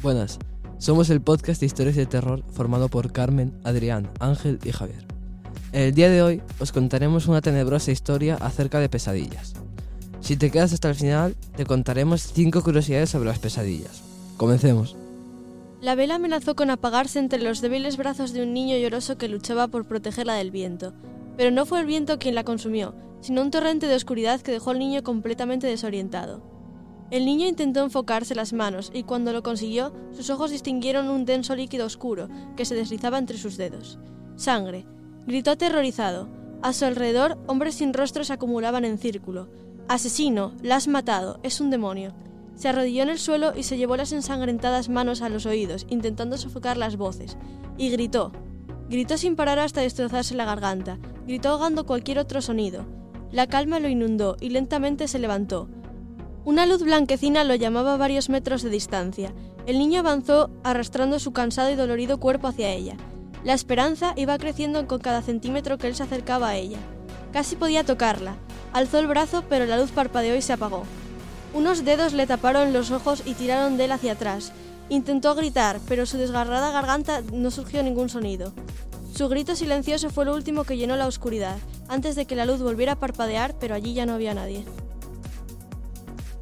Buenas, somos el podcast de historias de terror formado por Carmen, Adrián, Ángel y Javier. El día de hoy os contaremos una tenebrosa historia acerca de pesadillas. Si te quedas hasta el final, te contaremos 5 curiosidades sobre las pesadillas. Comencemos. La vela amenazó con apagarse entre los débiles brazos de un niño lloroso que luchaba por protegerla del viento. Pero no fue el viento quien la consumió, sino un torrente de oscuridad que dejó al niño completamente desorientado. El niño intentó enfocarse las manos y cuando lo consiguió, sus ojos distinguieron un denso líquido oscuro que se deslizaba entre sus dedos. Sangre. Gritó aterrorizado. A su alrededor, hombres sin rostro se acumulaban en círculo. Asesino, la has matado, es un demonio. Se arrodilló en el suelo y se llevó las ensangrentadas manos a los oídos, intentando sofocar las voces, y gritó. Gritó sin parar hasta destrozarse la garganta, gritó ahogando cualquier otro sonido. La calma lo inundó y lentamente se levantó. Una luz blanquecina lo llamaba a varios metros de distancia. El niño avanzó arrastrando su cansado y dolorido cuerpo hacia ella. La esperanza iba creciendo con cada centímetro que él se acercaba a ella. Casi podía tocarla. Alzó el brazo, pero la luz parpadeó y se apagó. Unos dedos le taparon los ojos y tiraron de él hacia atrás. Intentó gritar, pero su desgarrada garganta no surgió ningún sonido. Su grito silencioso fue lo último que llenó la oscuridad, antes de que la luz volviera a parpadear, pero allí ya no había nadie.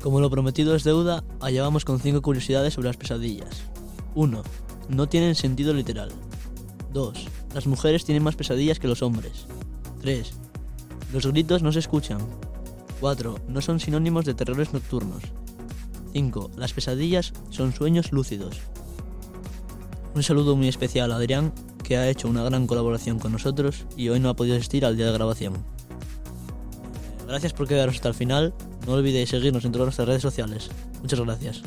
Como lo prometido es deuda, allá vamos con 5 curiosidades sobre las pesadillas. 1. No tienen sentido literal. 2. Las mujeres tienen más pesadillas que los hombres. 3. Los gritos no se escuchan. 4. No son sinónimos de terrores nocturnos. 5. Las pesadillas son sueños lúcidos. Un saludo muy especial a Adrián, que ha hecho una gran colaboración con nosotros y hoy no ha podido asistir al día de grabación. Gracias por quedaros hasta el final no olvidéis seguirnos en todas nuestras redes sociales. Muchas gracias.